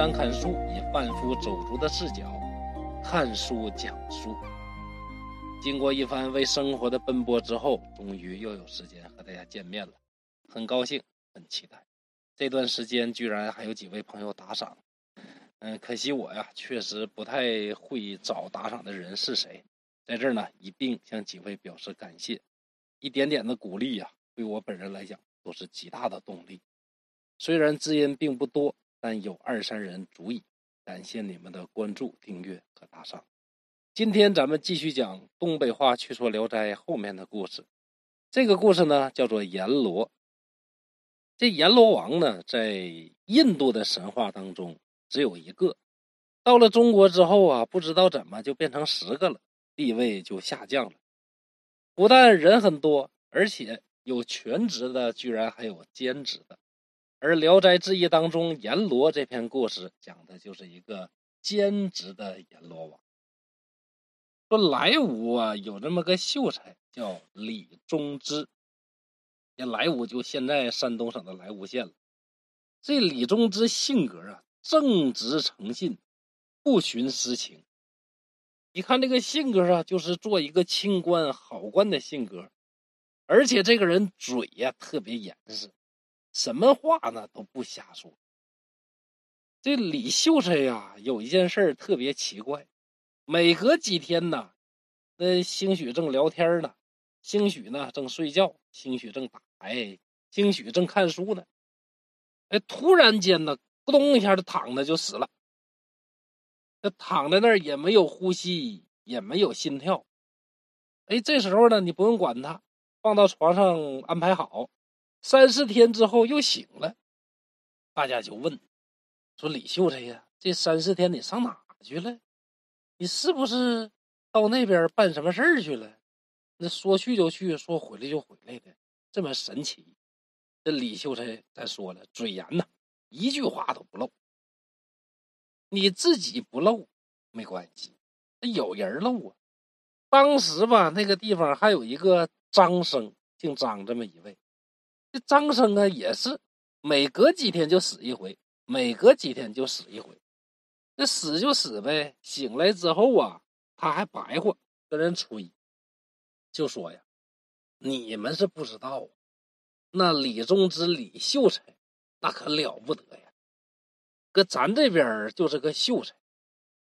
山看书，以贩夫走卒的视角看书讲书。经过一番为生活的奔波之后，终于又有时间和大家见面了，很高兴，很期待。这段时间居然还有几位朋友打赏，嗯，可惜我呀，确实不太会找打赏的人是谁，在这儿呢一并向几位表示感谢。一点点的鼓励呀，对我本人来讲都是极大的动力。虽然知音并不多，但有二三人足矣。感谢你们的关注、订阅和打赏。今天咱们继续讲东北话去说《聊斋》后面的故事。这个故事呢，叫做阎罗。这阎罗王呢，在印度的神话当中只有一个，到了中国之后啊，不知道怎么就变成十个了，地位就下降了。不但人很多，而且有全职的，居然还有兼职的。而《聊斋志异》当中，阎罗这篇故事讲的就是一个兼职的阎罗王。说莱芜啊，有这么个秀才叫李忠之。这莱芜就现在山东省的莱芜县了。这李忠之性格啊，正直诚信，不徇私情。你看这个性格啊，就是做一个清官好官的性格。而且这个人嘴呀特别严实，什么话呢都不瞎说。这李秀才呀，有一件事特别奇怪，每隔几天呢，那兴许正聊天呢，兴许呢正睡觉，兴许正打。牌，兴许正看书呢，哎，突然间呢，咕咚一下，就躺着就死了。那躺在那儿也没有呼吸，也没有心跳。哎，这时候呢，你不用管他，放到床上安排好。三四天之后又醒了，大家就问说：“李秀才呀，这三四天你上哪去了？你是不是到那边办什么事儿去了？那说去就去，说回来就回来的。”这么神奇，这李秀才再说了，嘴严呐，一句话都不漏。你自己不漏没关系，那有人漏啊。当时吧，那个地方还有一个张生，姓张这么一位。这张生啊，也是每隔几天就死一回，每隔几天就死一回。那死就死呗，醒来之后啊，他还白话跟人吹，就说呀。你们是不知道，那李忠之、李秀才，那可了不得呀！搁咱这边就是个秀才，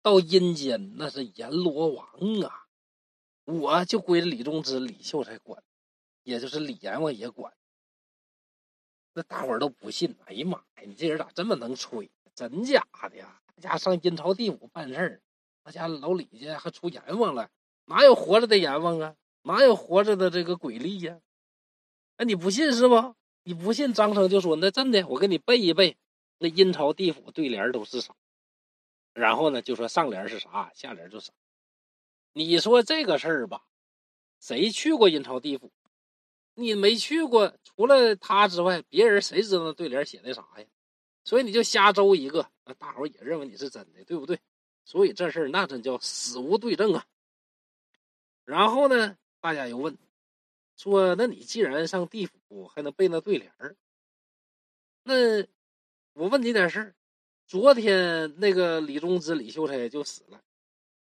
到阴间那是阎罗王啊！我就归李忠之、李秀才管，也就是李阎王也管。那大伙儿都不信，哎呀妈呀，你这人咋这么能吹？真假的呀？家上阴曹地府办事儿，那家老李家还出阎王了？哪有活着的阎王啊？哪有活着的这个鬼力呀？哎，你不信是不？你不信，张生就说：“那真的，我给你背一背，那阴曹地府对联都是啥？然后呢，就说上联是啥，下联就啥。你说这个事儿吧，谁去过阴曹地府？你没去过，除了他之外，别人谁知道那对联写的啥呀？所以你就瞎诌一个，那大伙也认为你是真的，对不对？所以这事儿那真叫死无对证啊。然后呢？大家又问说：“那你既然上地府，还能背那对联儿？那我问你点事儿。昨天那个李忠之、李秀才就死了，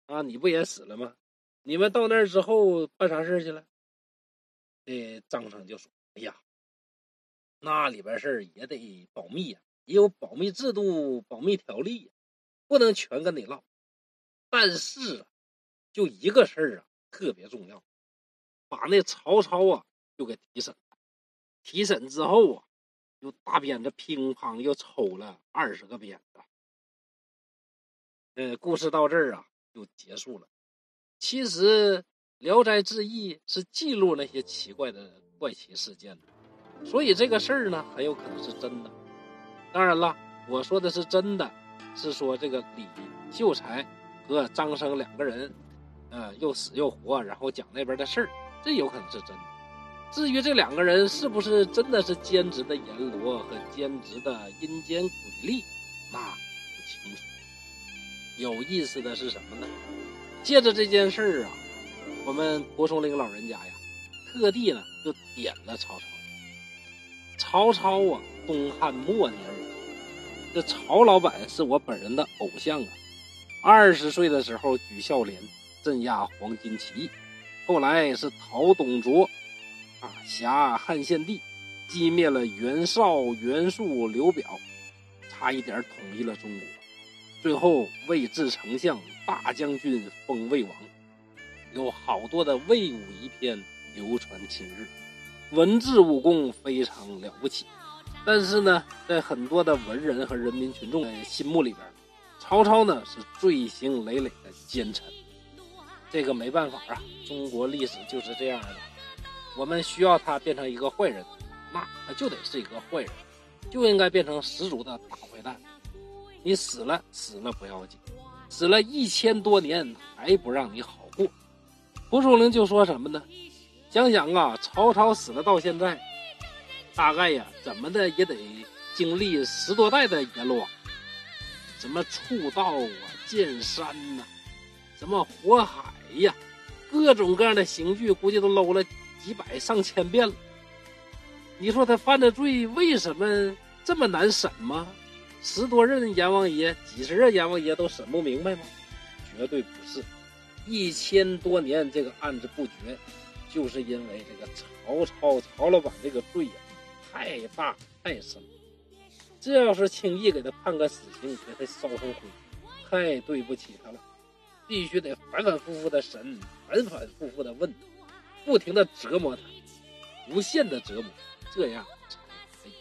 啊，你不也死了吗？你们到那儿之后办啥事去了？”这张成就说：“哎呀，那里边事儿也得保密呀，也有保密制度、保密条例呀，不能全跟你唠。但是啊，就一个事儿啊，特别重要。”把那曹操啊，就给提审了。提审之后啊，又大鞭子乒乓又抽了二十个鞭子。呃，故事到这儿啊，就结束了。其实《聊斋志异》是记录那些奇怪的怪奇事件的，所以这个事儿呢，很有可能是真的。当然了，我说的是真的，是说这个李秀才和张生两个人，呃，又死又活，然后讲那边的事儿。这有可能是真的。至于这两个人是不是真的是兼职的阎罗和兼职的阴间鬼力，那不清楚。有意思的是什么呢？借着这件事儿啊，我们蒲松龄老人家呀，特地呢就点了曹操。曹操啊，东汉末年人，这曹老板是我本人的偶像啊！二十岁的时候举孝廉，镇压黄巾起义，后来是讨董卓，啊，辖汉献帝，击灭了袁绍、袁术、刘表，差一点统一了中国，最后位至丞相、大将军，封魏王，有好多的魏武遗篇流传今日，文治武功非常了不起。但是呢，在很多的文人和人民群众的心目里边，曹操呢是罪行累累的奸臣。这个没办法啊，中国历史就是这样的。我们需要他变成一个坏人，那他就得是一个坏人，就应该变成十足的大坏蛋。你死了死了不要紧，死了一千多年还不让你好过。蒲松龄就说什么呢？想想啊，曹操死了到现在。大概呀，怎么的也得经历十多代的阎罗王，什么触道啊、剑山呐，什么火海呀，各种各样的刑具，估计都搂了几百上千遍了。你说他犯的罪为什么这么难审吗？十多任阎王爷、几十任阎王爷都审不明白吗？绝对不是，一千多年这个案子不决，就是因为这个曹操曹老板这个罪呀。太大太深，这要是轻易给他判个死刑，给他烧成灰，太对不起他了。必须得反反复复的审，反反复复的问，不停的折磨他，无限的折磨，这样才可以。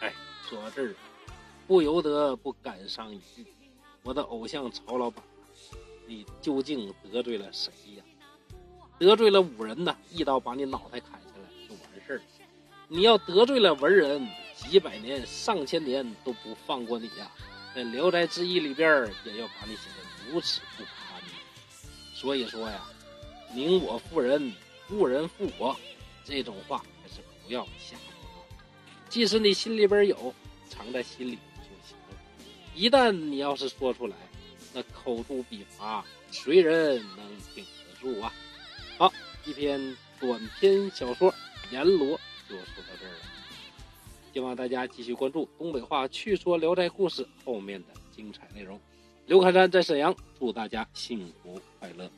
哎，说到这儿，不由得不感伤一句：我的偶像曹老板，你究竟得罪了谁呀？得罪了武人呢，一刀把你脑袋砍下来就完事儿。你要得罪了文人，几百年、上千年都不放过你呀！在《聊斋志异》里边也要把你写得如此不堪。所以说呀，宁我负人，不人负我，这种话还是不要瞎说。即使你心里边有，藏在心里就行了。一旦你要是说出来，那口诛笔伐，谁人能顶得住啊？好，一篇短篇小说《阎罗》。就说到这儿了，希望大家继续关注东北话趣说《聊斋故事》后面的精彩内容。刘开山在沈阳，祝大家幸福快乐。